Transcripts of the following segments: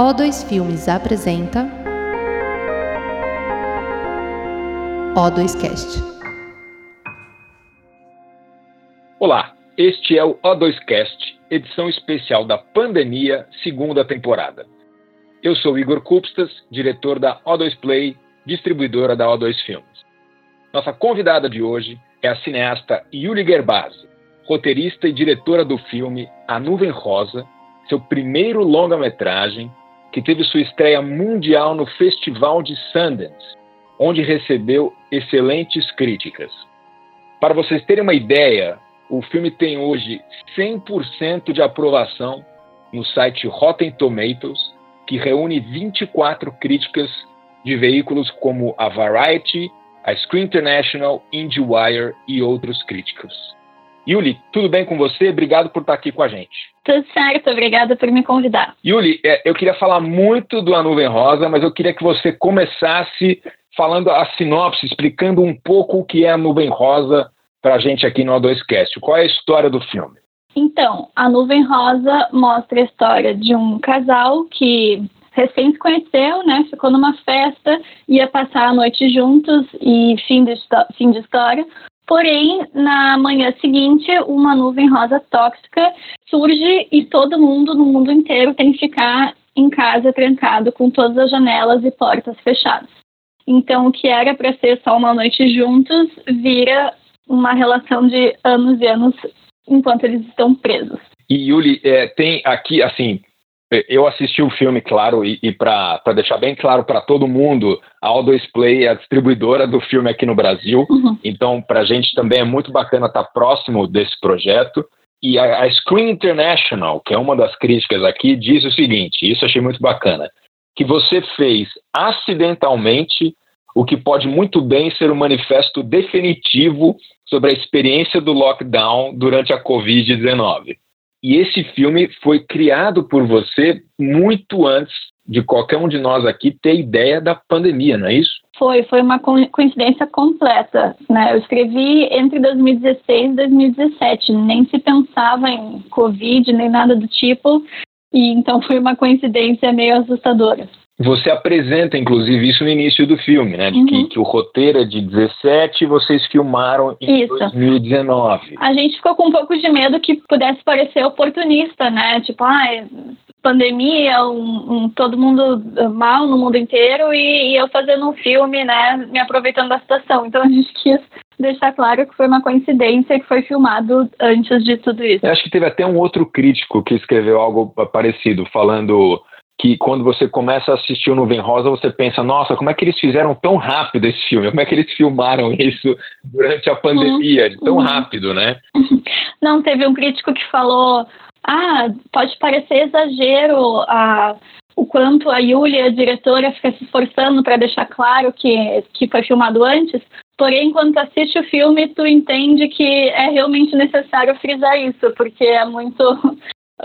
O2 Filmes apresenta O2Cast. Olá, este é o O2Cast, edição especial da pandemia, segunda temporada. Eu sou Igor Kupstas, diretor da O2 Play, distribuidora da O2 Filmes. Nossa convidada de hoje é a cineasta Yuli Gerbasi, roteirista e diretora do filme A Nuvem Rosa, seu primeiro longa-metragem, que teve sua estreia mundial no Festival de Sundance, onde recebeu excelentes críticas. Para vocês terem uma ideia, o filme tem hoje 100% de aprovação no site Rotten Tomatoes, que reúne 24 críticas de veículos como a Variety, a Screen International, IndieWire e outros críticos. Yuli, tudo bem com você? Obrigado por estar aqui com a gente. Tudo certo, obrigada por me convidar. Yuli, é, eu queria falar muito do A Nuvem Rosa, mas eu queria que você começasse falando a sinopse, explicando um pouco o que é a Nuvem Rosa para a gente aqui no O2Cast. Qual é a história do filme? Então, A Nuvem Rosa mostra a história de um casal que recém se conheceu, né? Ficou numa festa, ia passar a noite juntos e fim de, fim de história. Porém, na manhã seguinte, uma nuvem rosa tóxica surge e todo mundo no mundo inteiro tem que ficar em casa trancado com todas as janelas e portas fechadas. Então, o que era para ser só uma noite juntos vira uma relação de anos e anos enquanto eles estão presos. E Yuli, é, tem aqui, assim, eu assisti o filme, claro, e, e para deixar bem claro para todo mundo, a O2 Play é a distribuidora do filme aqui no Brasil. Uhum. Então, para a gente também é muito bacana estar tá próximo desse projeto. E a, a, Screen International, que é uma das críticas aqui, diz o seguinte: isso achei muito bacana, que você fez acidentalmente o que pode muito bem ser um manifesto definitivo sobre a experiência do lockdown durante a Covid-19. E esse filme foi criado por você muito antes de qualquer um de nós aqui ter ideia da pandemia, não é isso? Foi, foi uma coincidência completa. Né? Eu escrevi entre 2016 e 2017, nem se pensava em Covid, nem nada do tipo, e então foi uma coincidência meio assustadora. Você apresenta, inclusive, isso no início do filme, né? De uhum. que, que, o roteiro é de 17 e vocês filmaram em isso. 2019. A gente ficou com um pouco de medo que pudesse parecer oportunista, né? Tipo, ah, pandemia, um, um, todo mundo mal no mundo inteiro e, e, eu fazendo um filme, né? Me aproveitando da situação. Então a gente quis deixar claro que foi uma coincidência que foi filmado antes de tudo isso. Eu acho que teve até um outro crítico que escreveu algo parecido, falando que quando você começa a assistir o Nuvem Rosa, você pensa, nossa, como é que eles fizeram tão rápido esse filme? Como é que eles filmaram isso durante a pandemia? Uhum. Tão rápido, né? Não, teve um crítico que falou, ah, pode parecer exagero a, o quanto a Yulia, a diretora, fica se esforçando para deixar claro que, que foi filmado antes, Porém, quando tu assiste o filme, tu entende que é realmente necessário frisar isso, porque é muito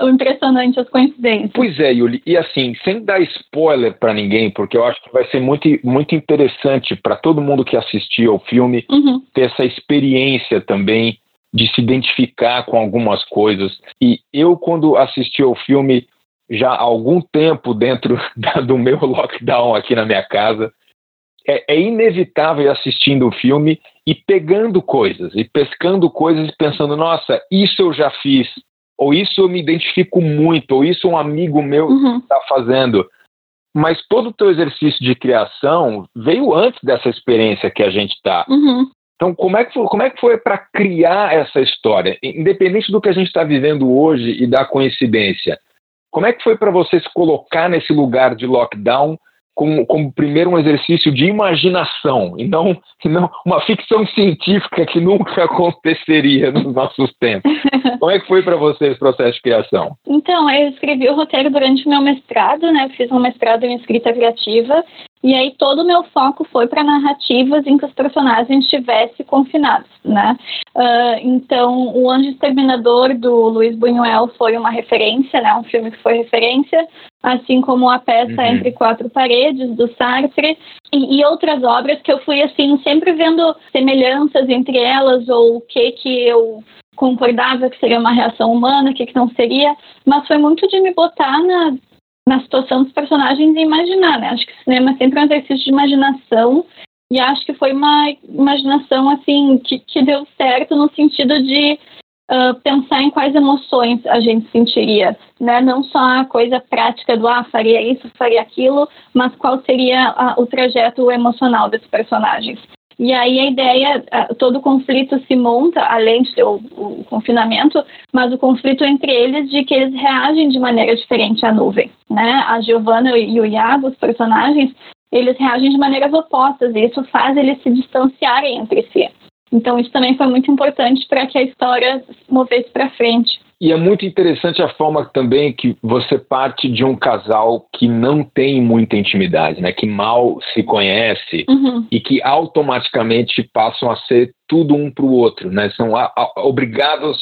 impressionante as coincidências. Pois é, Yuli. E assim, sem dar spoiler para ninguém, porque eu acho que vai ser muito, muito interessante para todo mundo que assistiu ao filme uhum. ter essa experiência também de se identificar com algumas coisas. E eu, quando assisti ao filme, já há algum tempo dentro da, do meu lockdown aqui na minha casa, é, é inevitável assistindo o filme e pegando coisas, e pescando coisas e pensando, nossa, isso eu já fiz, ou isso eu me identifico muito, ou isso um amigo meu uhum. está fazendo. Mas todo o teu exercício de criação veio antes dessa experiência que a gente está. Uhum. Então, como é que foi, como é que foi para criar essa história? Independente do que a gente está vivendo hoje e da coincidência, como é que foi para você se colocar nesse lugar de lockdown como, como primeiro um exercício de imaginação e não, e não uma ficção científica que nunca aconteceria nos nossos tempos. Como é que foi para você esse processo de criação? Então, eu escrevi o roteiro durante o meu mestrado, né? fiz um mestrado em escrita criativa e aí todo o meu foco foi para narrativas em que os personagens estivessem confinados, né? Uh, então, O Anjo Exterminador, do Luiz Buñuel, foi uma referência, né? Um filme que foi referência, assim como a peça uhum. Entre Quatro Paredes, do Sartre, e, e, outras obras que eu fui, assim, sempre vendo semelhanças entre elas, ou o que que eu concordava que seria uma reação humana, o que que não seria, mas foi muito de me botar na na situação dos personagens e imaginar, né? Acho que o cinema é sempre um exercício de imaginação e acho que foi uma imaginação assim que, que deu certo no sentido de uh, pensar em quais emoções a gente sentiria, né? Não só a coisa prática do ah faria isso, faria aquilo, mas qual seria a, o trajeto emocional desses personagens. E aí a ideia, todo o conflito se monta, além de ter o, o, confinamento, mas o conflito entre eles de que eles reagem de maneira diferente à nuvem, né? A Giovanna e o Iago, os personagens, eles reagem de maneiras opostas e isso faz eles se distanciarem entre si. Então isso também foi muito importante para que a história se movesse para frente. E é muito interessante a forma também que você parte de um casal que não tem muita intimidade, né? Que mal se conhece uhum. e que automaticamente passam a ser tudo um para o outro, né? São a, a, obrigados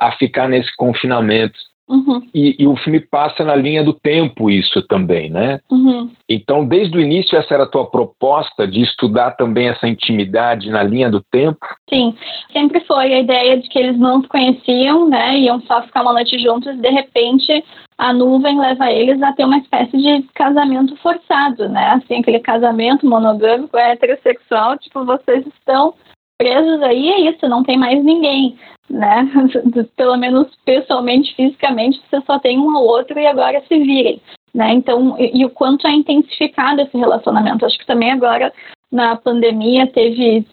a ficar nesse confinamento. Uhum. E, e, o filme passa na linha do tempo isso também, né? Uhum. Então, desde o início, essa era a tua proposta de estudar também essa intimidade na linha do tempo? Sim, sempre foi a ideia de que eles não se conheciam, né? Iam só ficar uma noite juntos e, de repente, a nuvem leva eles a ter uma espécie de casamento forçado, né? Assim, aquele casamento monogâmico, heterossexual, tipo, vocês estão presos aí, é isso, não tem mais ninguém né? Pelo menos pessoalmente, fisicamente, você só tem um ao outro e agora se virem, né? Então, e, e o quanto é intensificado esse relacionamento. Acho que também agora na pandemia teve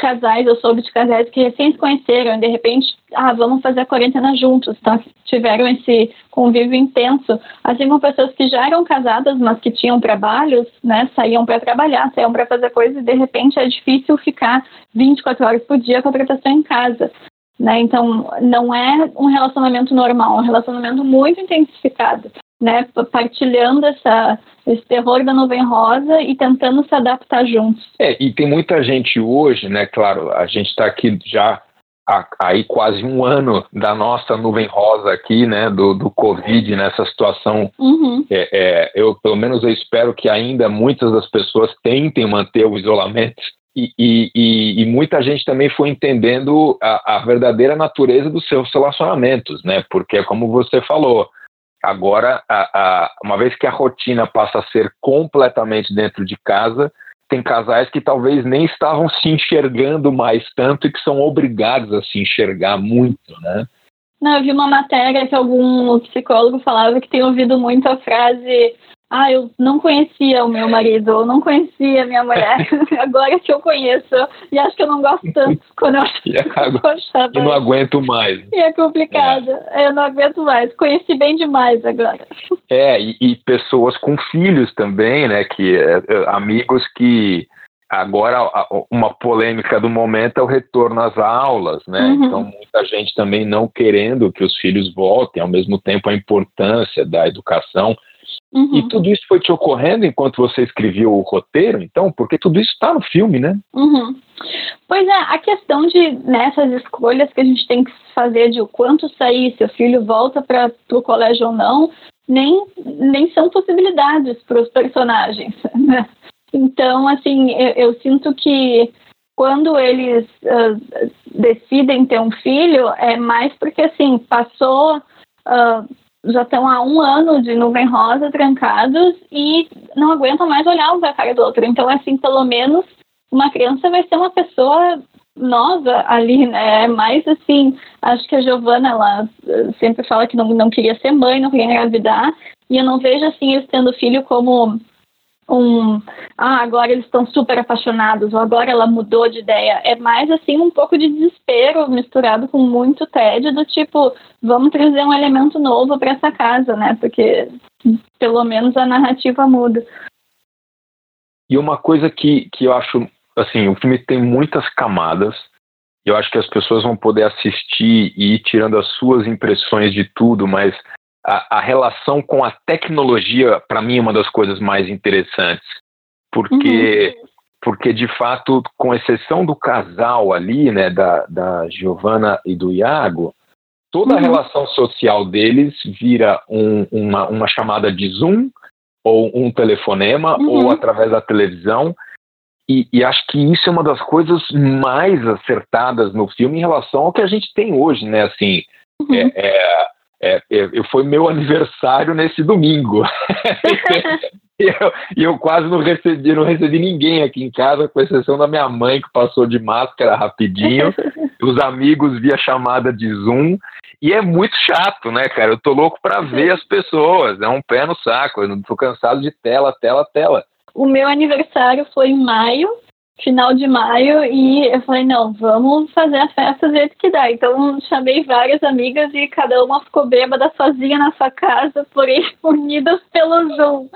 casais, eu soube de casais que recém se conheceram e de repente, ah, vamos fazer a quarentena juntos, então tiveram esse convívio intenso, assim como pessoas que já eram casadas, mas que tinham trabalhos, né, saíam para trabalhar, saíam para fazer coisas e de repente é difícil ficar 24 horas por dia com a proteção em casa. Né? Então, não é um relacionamento normal, é um relacionamento muito intensificado, né? partilhando essa, esse terror da nuvem rosa e tentando se adaptar juntos. É, e tem muita gente hoje, né? Claro, a gente está aqui já há, aí quase um ano da nossa nuvem rosa aqui, né? Do, do Covid nessa situação. Uhum. É, é, eu, pelo menos, eu espero que ainda muitas das pessoas tentem manter o isolamento e, e, e, muita gente também foi entendendo a, a, verdadeira natureza dos seus relacionamentos, né? Porque, como você falou, agora, a, a, uma vez que a rotina passa a ser completamente dentro de casa, tem casais que talvez nem estavam se enxergando mais tanto e que são obrigados a se enxergar muito, né? Não, eu vi uma matéria que algum psicólogo falava que tem ouvido muito a frase ah, eu não conhecia o meu marido, eu não conhecia a minha mulher, agora que eu conheço, e acho que eu não gosto tanto quando eu e, acabo, e não aguento mais. E é complicado, é. eu não aguento mais, conheci bem demais agora. É, e, e pessoas com filhos também, né, que é, é amigos que agora uma polêmica do momento é o retorno às aulas, né? Uhum. Então muita gente também não querendo que os filhos voltem, ao mesmo tempo a importância da educação Uhum. E tudo isso foi te ocorrendo enquanto você escrevia o roteiro, então? Porque tudo isso está no filme, né? Uhum. Pois é, a questão de nessas né, escolhas que a gente tem que fazer de o quanto sair, se o filho volta para o colégio ou não, nem, nem são possibilidades para os personagens. Né? Então, assim, eu, eu, sinto que quando eles uh, decidem ter um filho, é mais porque, assim, passou. Uh, já estão há um ano de nuvem rosa trancados e não aguentam mais olhar um para a cara do outro. Então, assim, pelo menos uma criança vai ser uma pessoa nova ali, né? Mais assim, acho que a Giovana, ela eh, sempre fala que não, não queria ser mãe, não queria engravidar, e eu não vejo assim eles tendo filho como um ah, agora eles estão super apaixonados, ou agora ela mudou de ideia. É mais assim um pouco de desespero misturado com muito tédio, do tipo, vamos trazer um elemento novo para essa casa, né? Porque pelo menos a narrativa muda. E uma coisa que, que eu acho, assim, o filme tem muitas camadas. Eu acho que as pessoas vão poder assistir e ir tirando as suas impressões de tudo, mas a, a relação com a tecnologia, para mim, é uma das coisas mais interessantes, porque, uhum. porque de fato, com exceção do casal ali, né, da, da Giovanna e do Iago, toda uhum. a relação social deles vira um, uma, uma chamada de Zoom, ou um telefonema, uhum. ou através da televisão. E, e, acho que isso é uma das coisas mais acertadas no filme em relação ao que a gente tem hoje, né? Assim, uhum. é, é, é, eu, foi meu aniversário nesse domingo. e, eu, eu quase não recebi, não recebi ninguém aqui em casa, com exceção da minha mãe, que passou de máscara rapidinho, os amigos via chamada de Zoom. E é muito chato, né, cara? Eu tô louco para ver as pessoas, é um pé no saco, eu não tô cansado de tela, tela, tela. O meu aniversário foi em maio, final de maio e eu falei, não, vamos fazer a festa do jeito que dá. Então chamei várias amigas e cada uma ficou bêbada sozinha na sua casa, porém unidas pelo Zoom.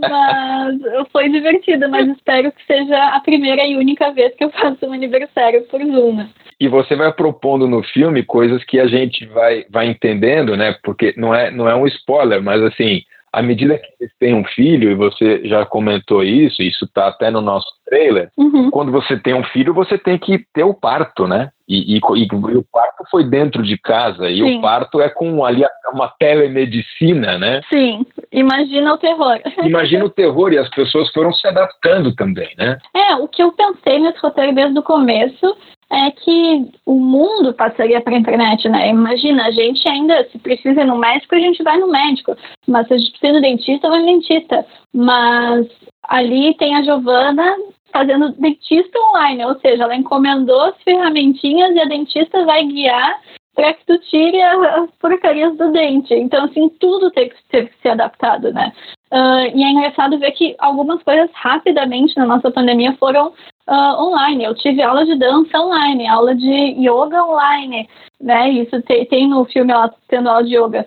mas foi divertido, mas espero que seja a primeira e única vez que eu faço um aniversário por Zoom. Né? E você vai propondo no filme coisas que a gente vai, vai entendendo, né? Porque não é, não é um spoiler, mas assim, à medida que você tem um filho, e você já comentou isso, isso está até no nosso trailer, uhum. quando você tem um filho, você tem que ter o parto, né? E, e, e, o parto foi dentro de casa, e Sim. o parto é com ali uma telemedicina, né? Sim, imagina o terror. Imagina o terror, e as pessoas foram se adaptando também, né? É, o que eu pensei nesse roteiro desde o começo é que o mundo passaria para a internet, né? Imagina, a gente ainda, se precisa ir no médico, a gente vai no médico. Mas se a gente precisa do dentista, vai no dentista. Mas ali tem a Giovana fazendo dentista online, ou seja, ela encomendou as ferramentinhas e a dentista vai guiar para que tu tire as porcarias do dente. Então, assim, tudo teve, teve que ser adaptado, né? Uh, e é engraçado ver que algumas coisas rapidamente na nossa pandemia foram uh, online. Eu tive aula de dança online, aula de yoga online, né? Isso tem, no filme ela tendo aula de yoga.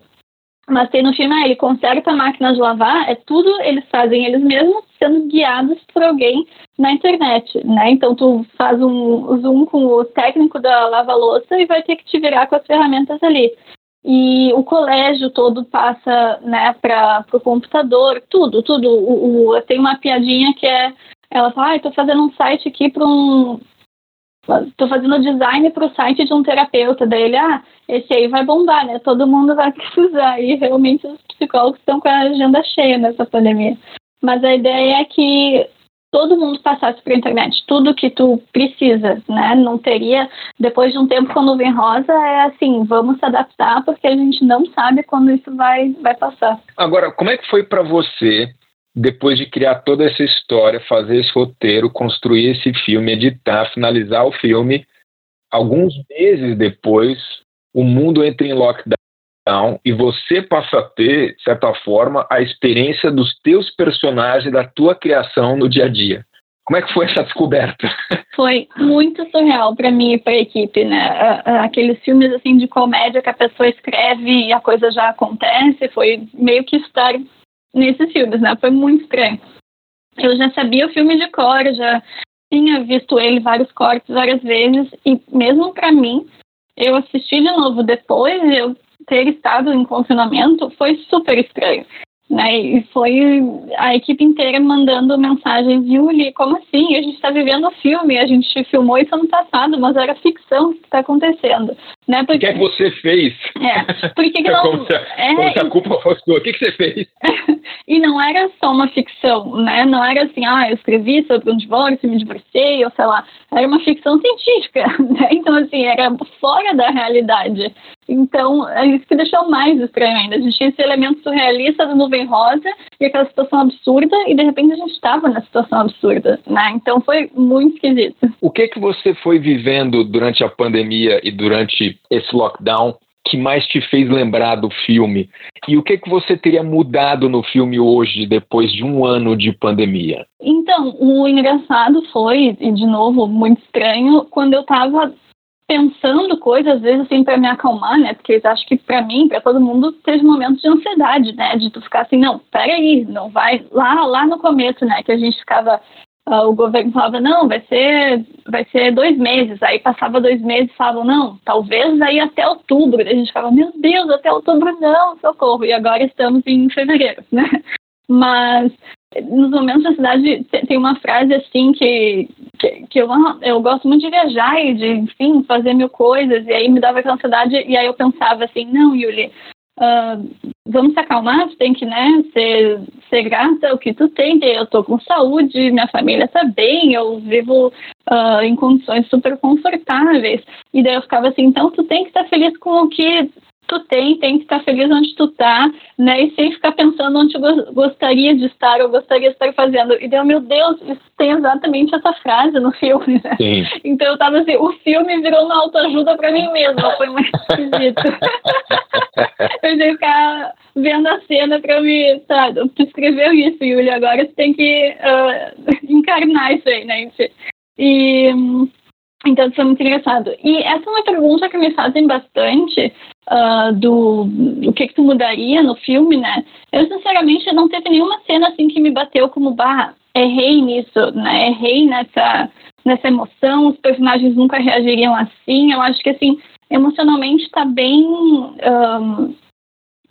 Mas tem no filme aí, conserta a máquina de lavar, é tudo eles fazem eles mesmos, sendo guiados por alguém na internet, né? Então tu faz um zoom com o técnico da lava-louça e vai ter que te virar com as ferramentas ali. E o colégio todo passa, né, para o computador, tudo, tudo. O, o, tem uma piadinha que é, ela fala, ah, estou fazendo um site aqui para um, estou fazendo design para o site de um terapeuta dele, ah, esse aí vai bombar, né? Todo mundo vai precisar e realmente os psicólogos estão com a agenda cheia nessa pandemia. Mas a ideia é que todo mundo passasse a internet, tudo que tu precisa, né? Não teria, depois de um tempo com a nuvem rosa, é assim, vamos se adaptar porque a gente não sabe quando isso vai, vai passar. Agora, como é que foi para você depois de criar toda essa história, fazer esse roteiro, construir esse filme, editar, finalizar o filme, alguns meses depois, o mundo entra em lockdown e você passa a ter, de certa forma, a experiência dos teus personagens, da tua criação no dia a dia. Como é que foi essa descoberta? Foi muito surreal para mim e para a equipe, né? Aqueles filmes assim de comédia que a pessoa escreve e a coisa já acontece, foi meio que estar nesses filmes, né? Foi muito estranho. Eu já sabia o filme de cor, já tinha visto ele vários cortes várias vezes e mesmo para mim, eu assisti de novo depois de eu ter estado em confinamento, foi super estranho. Né? E foi a equipe inteira mandando mensagens, Yuli, como assim? A gente está vivendo o filme, a gente filmou isso ano passado, mas era ficção que está acontecendo. Né? Porque... O que é que você fez? É, porque que não... como, se a, é, como se a culpa fosse sua. O que, que você fez? e não era só uma ficção, né? Não era assim, ah, eu escrevi sobre um divórcio, me divorciei, ou sei lá. Era uma ficção científica, né? Então, assim, era fora da realidade. Então, é isso que deixou mais estranho ainda. A gente tinha esse elemento surrealista da nuvem rosa e aquela situação absurda, e de repente a gente estava na situação absurda, né? Então foi muito esquisito. O que que você foi vivendo durante a pandemia e durante esse lockdown que mais te fez lembrar do filme? E o que que você teria mudado no filme hoje, depois de um ano de pandemia? Então, o engraçado foi, e de novo, muito estranho, quando eu estava pensando coisas, às vezes, assim, para me acalmar, né? Porque acho que para mim, para todo mundo, teve momentos de ansiedade, né? De tu ficar assim, não, peraí, não vai. Lá, lá no começo, né? Que a gente ficava. Uh, o governo falava, não, vai ser, vai ser dois meses. Aí passava dois meses e falavam, não, talvez aí até outubro. a gente ficava, meu Deus, até outubro não, socorro. E agora estamos em fevereiro, né? Mas nos momentos da cidade tem uma frase assim que, que, que, eu, eu gosto muito de viajar e de, enfim, fazer mil coisas, e aí me dava aquela ansiedade, e aí eu pensava assim, não, Yuli, uh, vamos se acalmar, tu tem que, né, ser, ser grata ao que tu tem, eu tô com saúde, minha família tá bem, eu vivo uh, em condições super confortáveis, e daí eu ficava assim, então tu tem que estar feliz com o que tu tem, tem que estar feliz onde tu tá, né? E sem ficar pensando onde tu gostaria de estar ou gostaria de estar fazendo. E deu, meu Deus, isso tem exatamente essa frase no filme, né? Sim. Então eu tava assim, o filme virou uma autoajuda para mim mesma, foi muito esquisito. eu que ficar vendo a cena para me, sabe, tu escreveu isso, Yuli, agora tu tem que uh, encarnar isso aí, né? E então, isso é muito engraçado. E essa é uma pergunta que me fazem bastante uh, do o que, que tu mudaria no filme, né? Eu, sinceramente, não teve nenhuma cena assim que me bateu como, bah, errei nisso, né? Errei nessa, nessa emoção, os personagens nunca reagiriam assim. Eu acho que, assim, emocionalmente está bem um,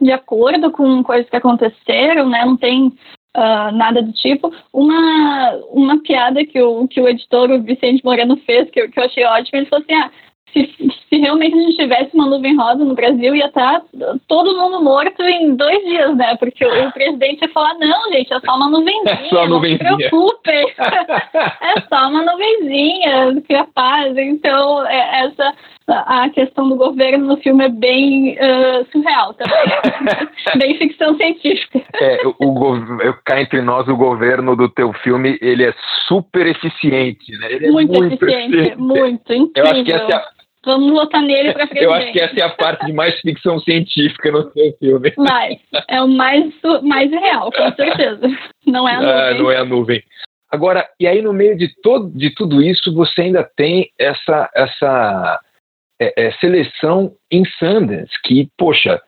de acordo com coisas que aconteceram, né? Não tem uh, nada do tipo. Uma, uma piada que o, que o editor, o Vicente Moreno, fez, que, que eu achei ótimo, ele falou assim, ah, se, se, realmente a gente tivesse uma nuvem rosa no Brasil, ia estar tá todo mundo morto em dois dias, né? Porque o, o presidente ia falar, não, gente, é só uma nuvenzinha, é só não se preocupem. é só uma nuvenzinha, que é paz. Então, é, essa a questão do governo no filme é bem uh, surreal também. bem ficção científica. É, o, o, cá entre nós, o governo do teu filme, ele é super eficiente, né? Ele é muito, muito eficiente, eficiente, muito, incrível. Eu acho que essa é a... Vamos votar nele para frente. Eu acho que essa é a parte de mais ficção científica no seu filme. Mais. É o mais, mais real, com certeza. Não é a ah, nuvem. Ah, não é a nuvem. Agora, e aí no meio de, todo, de tudo isso, você ainda tem essa, essa é, é, seleção em Sundance, que, poxa,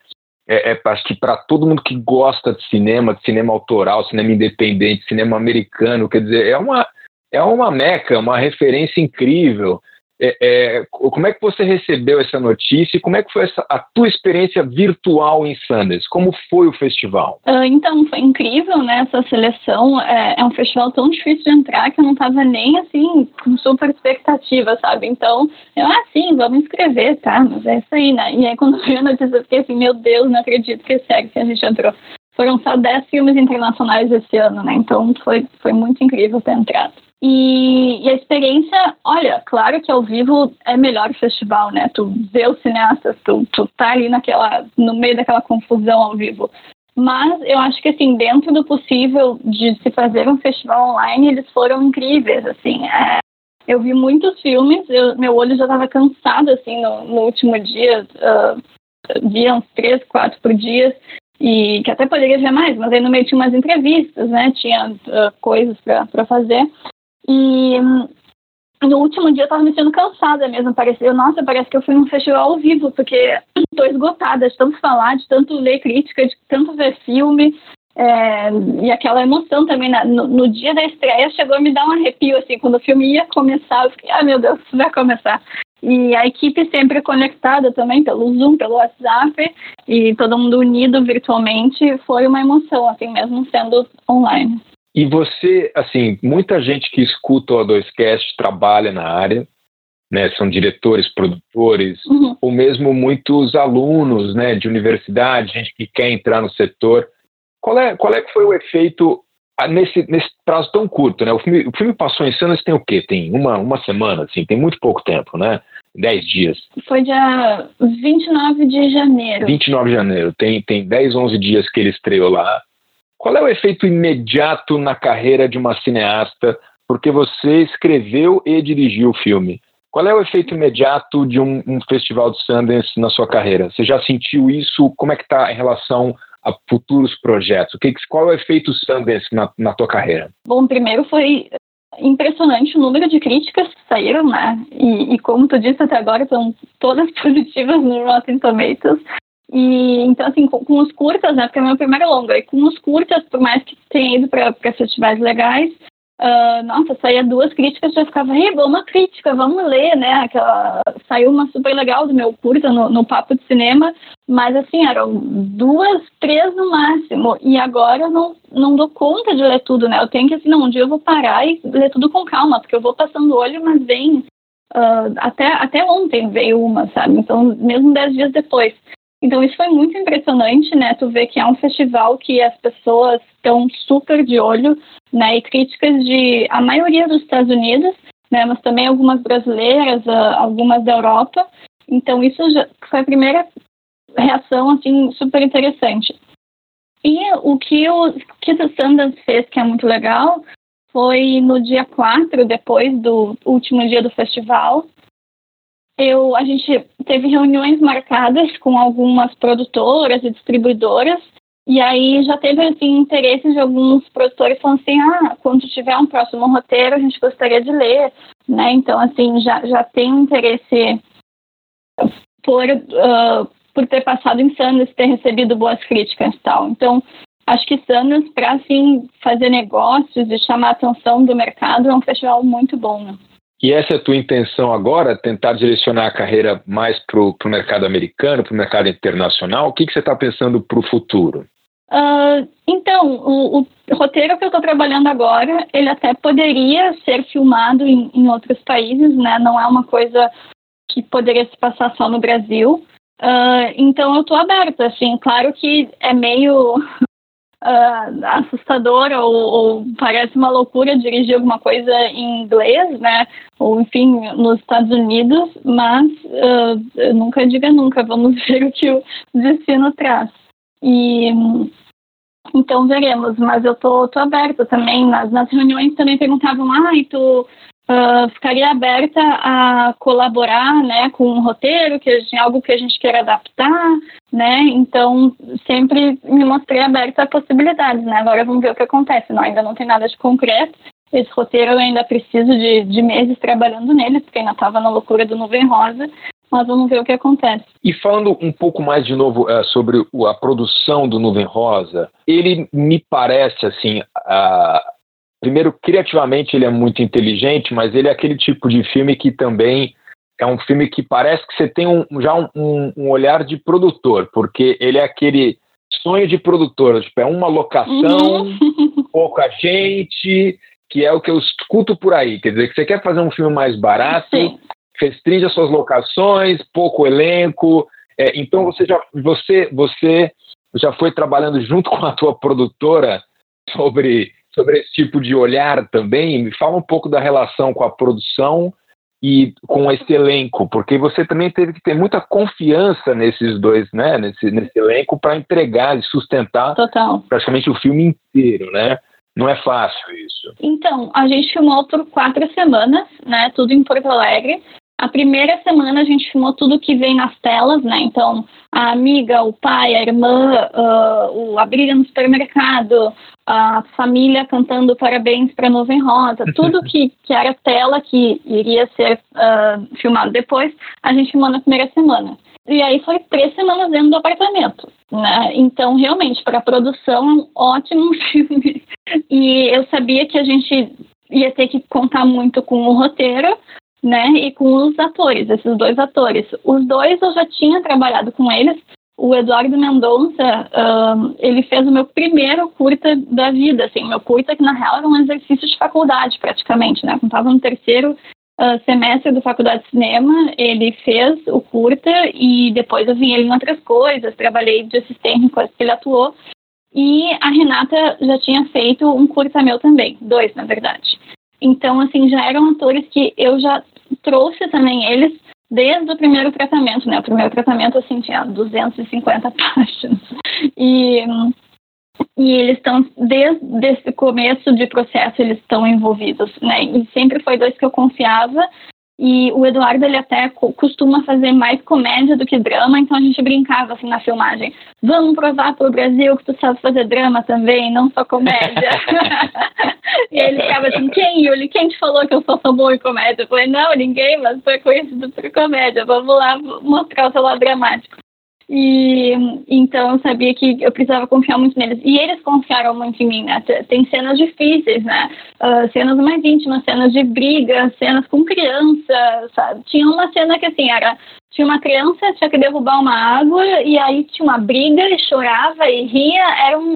é, é, acho que para todo mundo que gosta de cinema, de cinema autoral, cinema independente, cinema americano, quer dizer, é uma, é uma meca, uma referência incrível. É, é, como é que você recebeu essa notícia e como é que foi essa, a tua experiência virtual em Sundance? Como foi o festival? Uh, então, foi incrível, né? Essa seleção é, é, um festival tão difícil de entrar que eu não estava nem, assim, com super expectativa, sabe? Então, eu, ah, sim, vamos inscrever, tá? Mas é isso aí, né? E aí, quando vi a notícia, eu fiquei assim, meu Deus, não acredito que é sério que a gente entrou. Foram só 10 filmes internacionais esse ano, né? Então, foi, foi muito incrível ter entrado. E, e, a experiência, olha, claro que ao vivo é melhor o festival, né? Tu vê os cineastas, tu, tu tá ali naquela, no meio daquela confusão ao vivo. Mas eu acho que, assim, dentro do possível de se fazer um festival online, eles foram incríveis, assim. É, eu vi muitos filmes, eu, meu olho já estava cansado, assim, no, no último dia, uh, uns três, quatro por dia, e que até poderia ver mais, mas aí no meio tinha umas entrevistas, né? Tinha uh, coisas para fazer. E no último dia eu tava me sentindo cansada mesmo. Pareceu, nossa, parece que eu fui num festival ao vivo, porque tô esgotada de tanto falar, de tanto ler crítica, de tanto ver filme. É, e aquela emoção também, na, no, no, dia da estreia, chegou a me dar um arrepio, assim, quando o filme ia começar, eu fiquei, ah, meu Deus, vai começar. E a equipe sempre conectada também pelo Zoom, pelo WhatsApp, e todo mundo unido virtualmente, foi uma emoção, assim, mesmo sendo online. E você, assim, muita gente que escuta o A2Cast trabalha na área, né, são diretores, produtores, uhum. ou mesmo muitos alunos né, de universidade, gente que quer entrar no setor. Qual é, qual é que foi o efeito ah, nesse, nesse prazo tão curto? Né? O, filme, o filme passou em cenas tem o quê? Tem uma, uma semana, assim, tem muito pouco tempo, né? Dez dias. Foi dia 29 de janeiro. 29 de janeiro. Tem, tem 10, 11 dias que ele estreou lá. Qual é o efeito imediato na carreira de uma cineasta porque você escreveu e dirigiu o filme? Qual é o efeito imediato de um, um festival de Sundance na sua carreira? Você já sentiu isso? Como é que está em relação a futuros projetos? O que, qual é o efeito Sundance na, na tua carreira? Bom, primeiro foi impressionante o número de críticas que saíram, né? E, e como tu disse até agora, são todas positivas no Rotten Tomatoes. E então, assim, com, com, os curtas, né? Porque é o meu primeiro longa. E com os curtas, por mais que tenha ido para festivais legais, uh, nossa, saía duas críticas, já ficava, ei, uma crítica, vamos ler, né? Aquela, saiu uma super legal do meu curta no, no Papo de Cinema, mas assim, eram duas, três no máximo. E agora eu não, não dou conta de ler tudo, né? Eu tenho que, assim, não, um dia eu vou parar e ler tudo com calma, porque eu vou passando o olho, mas vem. Uh, até, até ontem veio uma, sabe? Então, mesmo dez dias depois. Então isso foi muito impressionante, né? Tu vê que é um festival que as pessoas estão super de olho, né? E críticas de a maioria dos Estados Unidos, né? Mas também algumas brasileiras, ah, algumas da Europa. Então isso foi a primeira reação assim super interessante. E o que o que o Sundance fez, que é muito legal, foi no dia 4, depois do último dia do festival. Eu, a gente teve reuniões marcadas com algumas produtoras e distribuidoras, e aí já teve assim, interesse de alguns produtores falando assim, ah, quando tiver um próximo roteiro, a gente gostaria de ler, né? Então, assim, já, já tem interesse por, uh, por ter passado em Sanders, ter recebido boas críticas e tal. Então, acho que Sanders, para assim, fazer negócios e chamar a atenção do mercado, é um festival muito bom. Né? E essa é a tua intenção agora, tentar direcionar a carreira mais para o mercado americano, para o mercado internacional? O que, que você está pensando para o futuro? Uh, então, o, o, roteiro que eu estou trabalhando agora, ele até poderia ser filmado em, em, outros países, né? Não é uma coisa que poderia se passar só no Brasil. Uh, então, eu estou aberta, assim. Claro que é meio uh, assustador ou, ou, parece uma loucura dirigir alguma coisa em inglês, né? Ou enfim, nos Estados Unidos, mas uh, nunca diga nunca. Vamos ver o que o destino traz. E então veremos, mas eu tô, tô aberta também. Nas, nas reuniões também perguntavam, ah, tu uh, ficaria aberta a colaborar né, com um roteiro, que é algo que a gente queira adaptar, né? Então sempre me mostrei aberta a possibilidades, né? Agora vamos ver o que acontece. Não, ainda não tem nada de concreto. Esse roteiro eu ainda preciso de, de meses trabalhando nele, porque ainda estava na loucura do Nuvem Rosa mas vamos ver o que acontece. E falando um pouco mais de novo uh, sobre a produção do Nuvem Rosa, ele me parece assim. Uh, primeiro, criativamente ele é muito inteligente, mas ele é aquele tipo de filme que também é um filme que parece que você tem um, já um, um, olhar de produtor, porque ele é aquele sonho de produtor, tipo, é uma locação, uhum. pouca gente, que é o que eu escuto por aí. Quer dizer, que você quer fazer um filme mais barato, Sim restringe as suas locações, pouco elenco. É, então você já, você, você já foi trabalhando junto com a tua produtora sobre, sobre esse tipo de olhar também. Me fala um pouco da relação com a produção e com esse elenco, porque você também teve que ter muita confiança nesses dois, né, nesse, nesse elenco para entregar e sustentar Total. praticamente o filme inteiro, né? Não é fácil isso. Então, a gente filmou por quatro semanas, né? Tudo em Porto Alegre. A primeira semana a gente filmou tudo que vem nas telas, né? Então, a amiga, o pai, a irmã, uh, a briga no supermercado, a família cantando parabéns para Nuvem Rosa, tudo que, que era tela que iria ser uh, filmado depois, a gente filmou na primeira semana. E aí foi três semanas dentro do apartamento, né? Então, realmente, para a produção, é um ótimo filme. E eu sabia que a gente ia ter que contar muito com o roteiro, né? E com os atores, esses dois atores. Os dois eu já tinha trabalhado com eles. O Eduardo Mendonça, um, ele fez o meu primeiro curta da vida, assim, meu curta que na real era um exercício de faculdade praticamente, né? Quando estava no terceiro uh, semestre da faculdade de cinema, ele fez o curta e depois eu vi ele em outras coisas, trabalhei de assistente em coisas que ele atuou. E a Renata já tinha feito um curta meu também, dois na verdade. Então, assim, já eram atores que eu já trouxe também eles desde o primeiro tratamento, né? O primeiro tratamento, assim, tinha 250 páginas. E, e eles estão, desde esse começo de processo, eles estão envolvidos, né? E sempre foi dois que eu confiava e o Eduardo, ele até costuma fazer mais comédia do que drama, então a gente brincava assim na filmagem. Vamos provar para o Brasil que tu sabe fazer drama também, não só comédia. e ele ficava assim, quem, Yuli? Quem te falou que eu sou tão bom em comédia? Eu falei, não, ninguém, mas foi conhecido por comédia. Vamos lá mostrar o seu lado dramático. E então eu sabia que eu precisava confiar muito neles. E eles confiaram muito em mim, né? Tem cenas difíceis, né? Uh, cenas mais íntimas, cenas de briga, cenas com criança, sabe? Tinha uma cena que assim era tinha uma criança tinha que derrubar uma água e aí tinha uma briga e chorava e ria, era um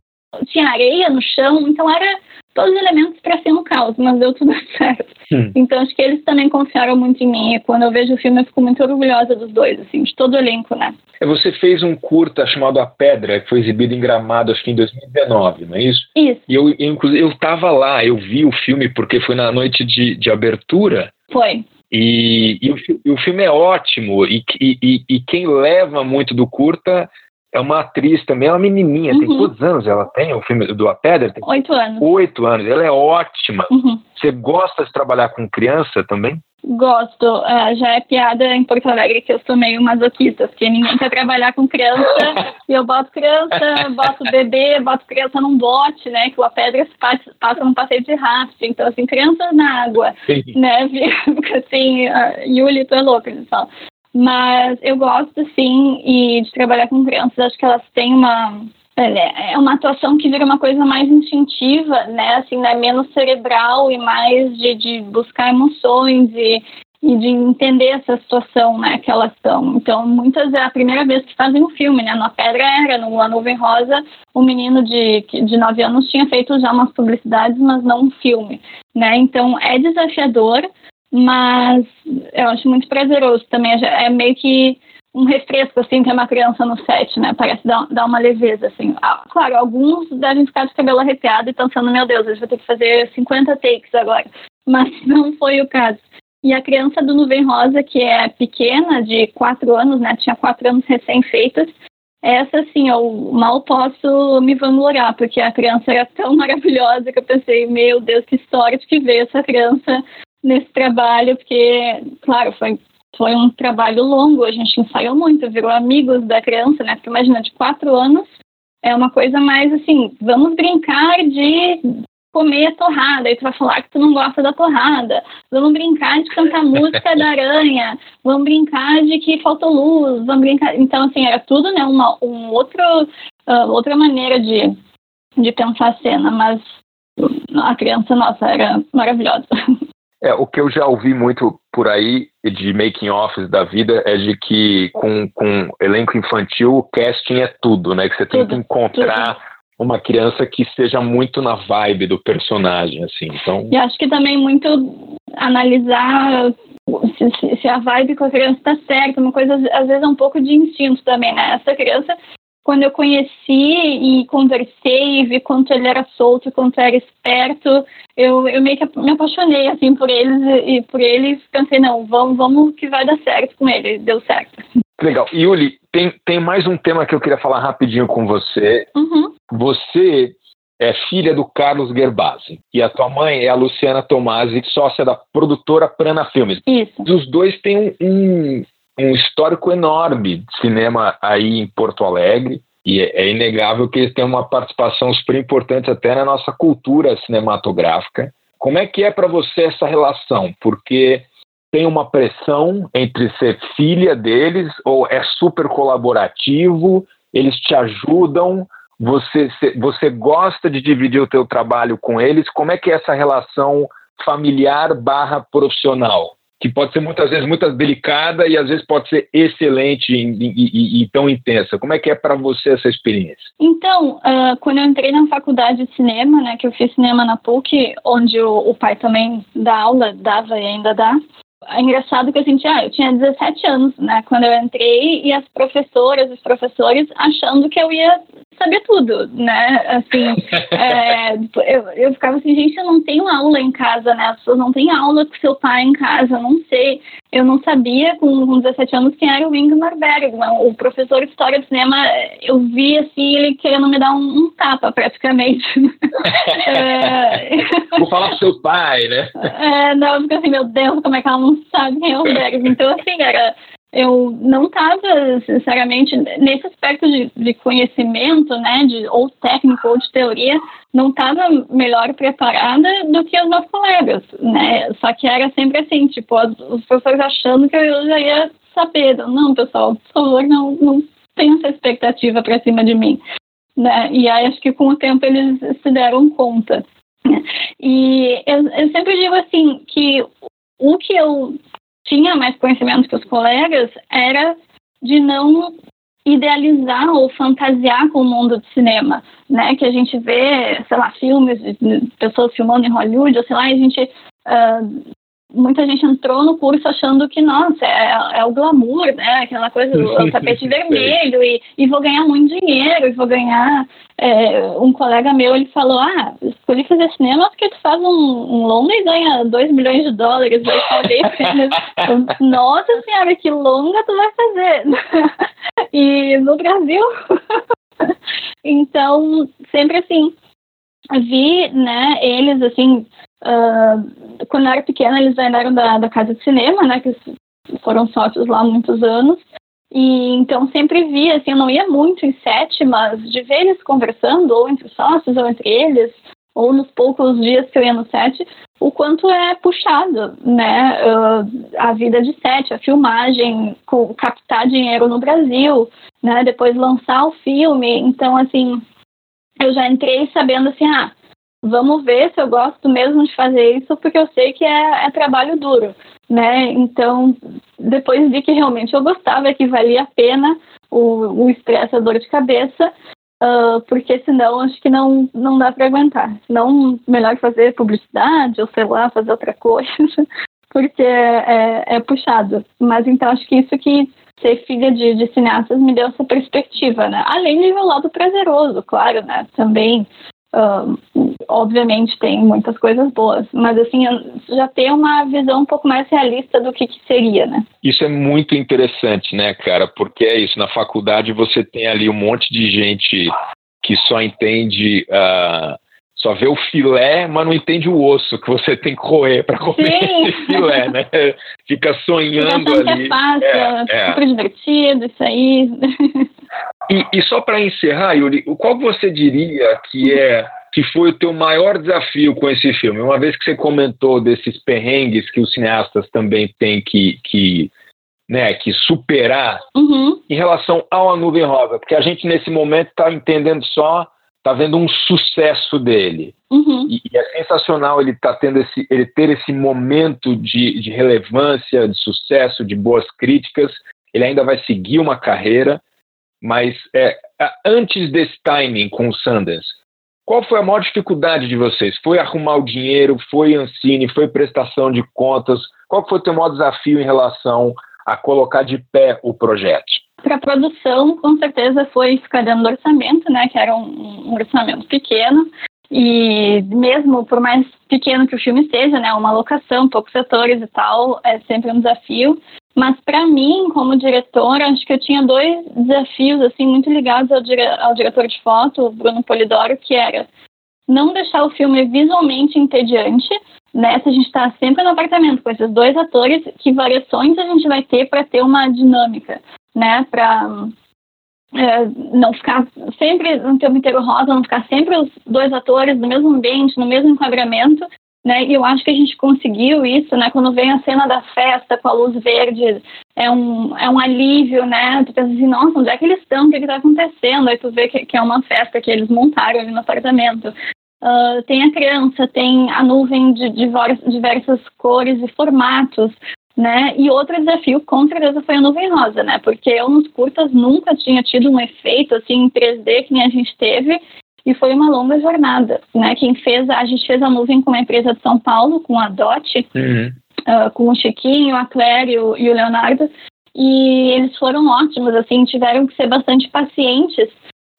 tinha areia no chão, então era todos os elementos para ser um caos, mas deu tudo certo. Hum. Então acho que eles também confiaram muito em mim. E quando eu vejo o filme, eu fico muito orgulhosa dos dois, assim, de todo o elenco, né? É, você fez um curta chamado A Pedra, que foi exibido em Gramado, acho que em 2019, não é isso? Isso. E eu, inclusive, eu tava lá, eu vi o filme porque foi na noite de, de abertura. Foi. E, e, o, e o, filme é ótimo, e, e, quem leva muito do curta é uma atriz também, é uma menininha, uhum. tem quantos anos ela tem? O filme do A Pedra? Tem oito anos. Oito anos, ela é ótima. Uhum. Você gosta de trabalhar com criança também? Gosto. Uh, já é piada em Porto Alegre que eu sou meio masoquista, porque ninguém quer trabalhar com criança. e eu boto criança, boto bebê, boto criança num bote, né? Que o A Pedra passa, passa num passeio de rafting. Então, assim, criança na água, Sim. né? Fica assim, uh, Yuli, tu é louca, eles falam. Mas eu gosto, sim, e de trabalhar com crianças. Acho que elas têm uma é, é uma atuação que vira uma coisa mais instintiva, né? Assim, né? menos cerebral e mais de, de buscar emoções e, e de entender essa situação, né? Que elas estão. Então, muitas é a primeira vez que fazem um filme, né? Na Pedra era, no A Nuvem Rosa, um menino de, de 9 anos tinha feito já umas publicidades, mas não um filme, né? Então, é desafiador, mas eu acho muito prazeroso também. É meio que um refresco, assim, ter uma criança no set, né? Parece dar, dar uma leveza, assim. Ah, claro, alguns devem ficar de cabelo arrepiado e pensando, meu Deus, eu vou ter que fazer 50 takes agora. Mas não foi o caso. E a criança do Nuvem Rosa, que é pequena, de 4 anos, né? Tinha 4 anos recém-feitas. Essa, assim, eu mal posso me vangloriar, porque a criança era tão maravilhosa que eu pensei, meu Deus, que sorte que veio essa criança nesse trabalho, porque, claro, foi foi um trabalho longo, a gente ensaiou muito, virou amigos da criança, né? Porque imagina, de quatro anos é uma coisa mais assim, vamos brincar de comer torrada, e tu vai falar que tu não gosta da torrada, vamos brincar de cantar música da aranha, vamos brincar de que faltou luz, vamos brincar. Então, assim, era tudo, né, uma um outro, uh, outra maneira de, de pensar a cena, mas a criança, nossa, era maravilhosa. É, o que eu já ouvi muito por aí de making offs da vida é de que com, com elenco infantil o casting é tudo, né? Que você tem que encontrar uma criança que seja muito na vibe do personagem, assim. Então. E acho que também muito analisar se, se a vibe com a criança está certa, uma coisa às vezes é um pouco de instinto também, né? Essa criança quando eu conheci e conversei e vi quanto ele era solto, quanto era esperto, eu, eu meio que me apaixonei assim por eles e por ele pensei, não, vamos, vamos que vai dar certo com ele, deu certo. Legal. Yuli, tem, tem mais um tema que eu queria falar rapidinho com você. Uhum. Você é filha do Carlos Gerbasi e a tua mãe é a Luciana Tomasi, sócia da produtora Prana Filmes. Isso. Os dois têm um, um histórico enorme de cinema aí em Porto Alegre. E é, é inegável que eles têm uma participação super importante até na nossa cultura cinematográfica. Como é que é para você essa relação? Porque tem uma pressão entre ser filha deles ou é super colaborativo, eles te ajudam, você, você gosta de dividir o teu trabalho com eles, como é que é essa relação familiar barra profissional? Que pode ser muitas vezes muito delicada e às vezes pode ser excelente e, e, e tão intensa. Como é que é para você essa experiência? Então, uh, quando eu entrei na faculdade de cinema, né, que eu fiz cinema na PUC, onde o, o pai também dá aula, dava e ainda dá, é engraçado que eu senti, ah, eu tinha 17 anos, né, quando eu entrei, e as professoras, os professores, achando que eu ia saber tudo, né, assim, é, eu, eu ficava assim, gente, eu não tenho aula em casa, né, as pessoas não têm aula com seu pai em casa, eu não sei, eu não sabia com, com 17 anos quem era o Ingmar Bergman, o professor de História do Cinema, eu vi, assim, ele querendo me dar um, um tapa, praticamente. é... Vou falar pro seu pai, né? É, não, eu fico assim, meu Deus, como é que ela não sabe quem é o Bergman? Então, assim, era eu não estava, sinceramente, nesse aspecto de, de, conhecimento, né, de, ou técnico ou de teoria, não estava melhor preparada do que os meus colegas, né? Só que era sempre assim, tipo, os professores achando que eu já ia saber. Não, pessoal, por favor, não, não tenha essa expectativa para cima de mim. Né? E aí acho que com o tempo eles se deram conta. E eu, eu sempre digo assim que o que eu tinha mais conhecimento que os colegas era de não idealizar ou fantasiar com o mundo do cinema, né? Que a gente vê, sei lá, filmes pessoas filmando em Hollywood, ou sei lá, a gente uh, muita gente entrou no curso achando que, nossa, é, é o glamour, né? Aquela coisa do tapete vermelho e, e vou ganhar muito dinheiro e vou ganhar. É, um colega meu, ele falou, ah, escolhi fazer cinema porque tu faz um, um longa e ganha 2 milhões de dólares. Eu falei nossa senhora, que longa tu vai fazer? e no Brasil... então, sempre assim, vi, né, eles assim, uh, quando eu era pequena, eles eram da, da casa de cinema, né, que foram sócios lá há muitos anos. E então sempre via, assim, eu não ia muito em sete, mas de ver eles conversando, ou entre sócios, ou entre eles, ou nos poucos dias que eu ia no set, o quanto é puxado, né? Uh, a vida de set, a filmagem, captar dinheiro no Brasil, né? Depois lançar o filme. Então, assim, eu já entrei sabendo assim, ah, vamos ver se eu gosto mesmo de fazer isso, porque eu sei que é, é trabalho duro, né? Então, depois vi que realmente eu gostava, que valia a pena o, o estresse, a dor de cabeça, uh, porque senão acho que não, não dá para aguentar. Senão, melhor fazer publicidade ou sei lá, fazer outra coisa, porque é, é, é puxado. Mas então acho que isso que ser filha de, de cineastas me deu essa perspectiva, né? Além de um lado prazeroso, claro, né? Também obviamente tem muitas coisas boas, mas assim, já ter uma visão um pouco mais realista do que, que, seria, né? Isso é muito interessante, né, cara? Porque é isso, na faculdade você tem ali um monte de gente que só entende. Uh, só vê o filé, mas não entende o osso que você tem que roer para comer Sim. esse filé, né? Fica sonhando ali. É fácil, é, é super divertido, isso aí. E, e só para encerrar, Yuri, qual você diria que é que foi o teu maior desafio com esse filme? Uma vez que você comentou desses perrengues que os cineastas também têm que, que, né, que superar uhum. em relação ao A Nuvem Rosa, porque a gente nesse momento está entendendo só, está vendo um sucesso dele. Uhum. E, e, é sensacional ele tá tendo esse, ele ter esse momento de, de relevância, de sucesso, de boas críticas. Ele ainda vai seguir uma carreira mas é, antes desse timing com o Sanders, qual foi a maior dificuldade de vocês? Foi arrumar o dinheiro? Foi Ancine? Foi prestação de contas? Qual foi o teu maior desafio em relação a colocar de pé o projeto? Para produção, com certeza foi ficar dentro do orçamento, né? Que era um, um orçamento pequeno. E mesmo por mais pequeno que o filme seja, né, uma locação, poucos setores e tal, é sempre um desafio. Mas para mim, como diretora, acho que eu tinha dois desafios assim muito ligados ao, dire ao diretor de foto, o Bruno Polidoro, que era não deixar o filme visualmente entediante, né? Se a gente está sempre no apartamento com esses dois atores, que variações a gente vai ter para ter uma dinâmica, né? Para é, não ficar sempre no tempo inteiro rosa, não ficar sempre os dois atores no mesmo ambiente, no mesmo enquadramento, né? E eu acho que a gente conseguiu isso, né? Quando vem a cena da festa com a luz verde, é um, é um alívio, né? Tu pensa assim, nossa, onde é que eles estão? O que está acontecendo? Aí tu vê que, que, é uma festa que eles montaram ali no apartamento. Uh, tem a criança, tem a nuvem de, de diversas cores e formatos, né? E outro desafio, com certeza, foi a nuvem rosa, né? Porque eu nos curtas nunca tinha tido um efeito assim em 3D que nem a gente teve e foi uma longa jornada, né? Quem fez, a gente fez a nuvem com uma empresa de São Paulo, com a DOT, uhum. uh, com o Chiquinho, a Claire e o, e o Leonardo, e eles foram ótimos, assim, tiveram que ser bastante pacientes,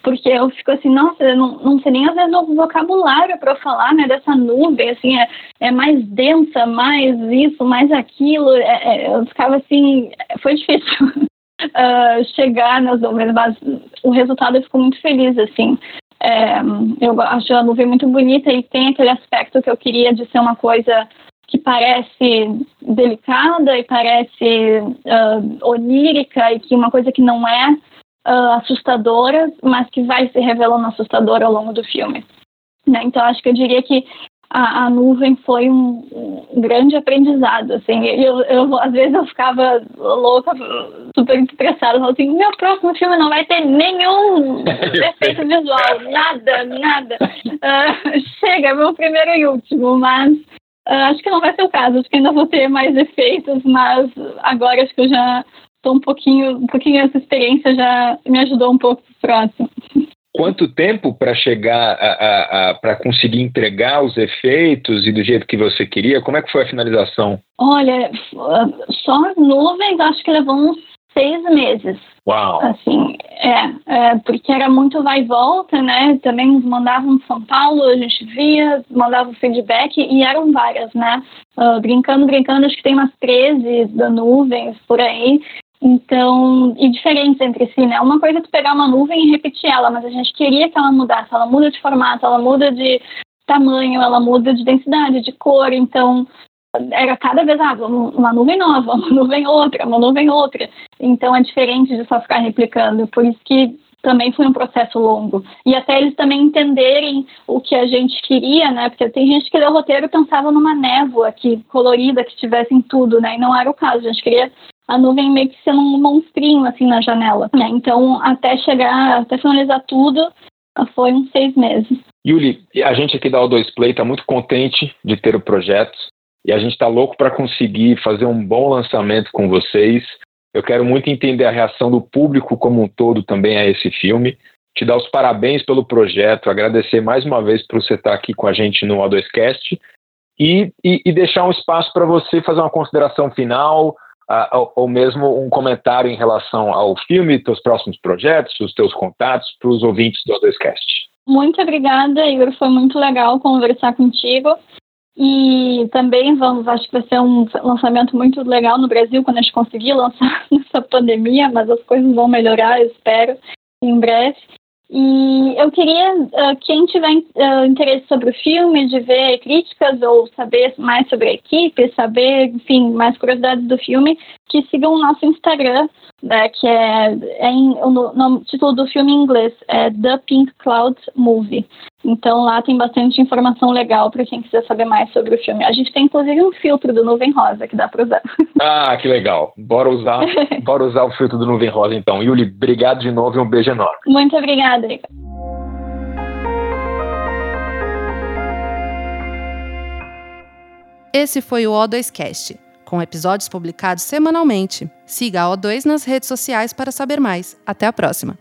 porque eu fico assim, nossa, eu não, não sei nem às vezes o vocabulário para falar, né, dessa nuvem, assim, é, é mais densa, mais isso, mais aquilo, é, é, eu ficava assim, foi difícil uh, chegar nas nuvens, mas o resultado eu fico muito feliz, assim, é, eu acho a nuvem muito bonita e tem aquele aspecto que eu queria de ser uma coisa que parece delicada e parece uh, onírica e que uma coisa que não é uh, assustadora, mas que vai se revelando assustadora ao longo do filme. Né? Então, acho que eu diria que a, a nuvem foi um, um, grande aprendizado, assim, eu, eu, às vezes eu ficava louca, super estressada, falando assim, meu próximo filme não vai ter nenhum efeito visual, nada, nada, uh, chega, meu primeiro e último, mas uh, acho que não vai ser o caso, acho que ainda vou ter mais efeitos, mas agora acho que eu já estou um pouquinho, um pouquinho essa experiência já me ajudou um pouco pro próximo. quanto tempo para chegar a, a para conseguir entregar os efeitos e do jeito que você queria? Como é que foi a finalização? Olha, só as nuvens acho que levou uns seis meses. Uau! Assim, é, é, porque era muito vai e volta, né? Também nos mandavam São Paulo, a gente via, mandava feedback e eram várias, né? Uh, brincando, brincando, acho que tem umas 13 da nuvens por aí. Então, e diferentes entre si, né? Uma coisa é tu pegar uma nuvem e repetir ela, mas a gente queria que ela mudasse. Ela muda de formato, ela muda de tamanho, ela muda de densidade, de cor. Então, era cada vez ah, uma nuvem nova, uma nuvem outra, uma nuvem outra. Então, é diferente de só ficar replicando. Por isso que também foi um processo longo. E até eles também entenderem o que a gente queria, né? Porque tem gente que o roteiro e pensava numa névoa que, colorida, que tivesse em tudo, né? E não era o caso. A gente queria a nuvem meio que sendo um monstrinho assim na janela. Né? Então, até chegar, até finalizar tudo, foi uns seis meses. Yuli, a gente aqui da O2 Play está muito contente de ter o projeto e a gente está louco para conseguir fazer um bom lançamento com vocês. Eu quero muito entender a reação do público como um todo também a esse filme. Te dar os parabéns pelo projeto, agradecer mais uma vez por você estar aqui com a gente no O2Cast e, e, e deixar um espaço para você fazer uma consideração final, uh, ou mesmo um comentário em relação ao filme, teus próximos projetos, os teus contatos para os ouvintes do O2Cast. Muito obrigada, Igor. Foi muito legal conversar contigo. E também vamos, acho que vai ser um lançamento muito legal no Brasil quando a gente conseguir lançar nessa pandemia, mas as coisas vão melhorar, eu espero, em breve. E eu queria, uh, quem tiver uh, interesse sobre o filme, de ver críticas ou saber mais sobre a equipe, saber, enfim, mais curiosidades do filme, que sigam o nosso Instagram, né, que é, é em, o, no, título do filme em inglês é The Pink Cloud Movie. Então lá tem bastante informação legal para quem quiser saber mais sobre o filme. A gente tem inclusive um filtro do Nuvem Rosa que dá para usar. Ah, que legal. Bora usar, bora usar o filtro do Nuvem Rosa então. Yuli, obrigado de novo e um beijo enorme. Muito obrigada, Rica. Esse foi o O2Cast, com episódios publicados semanalmente. Siga a O2 nas redes sociais para saber mais. Até a próxima!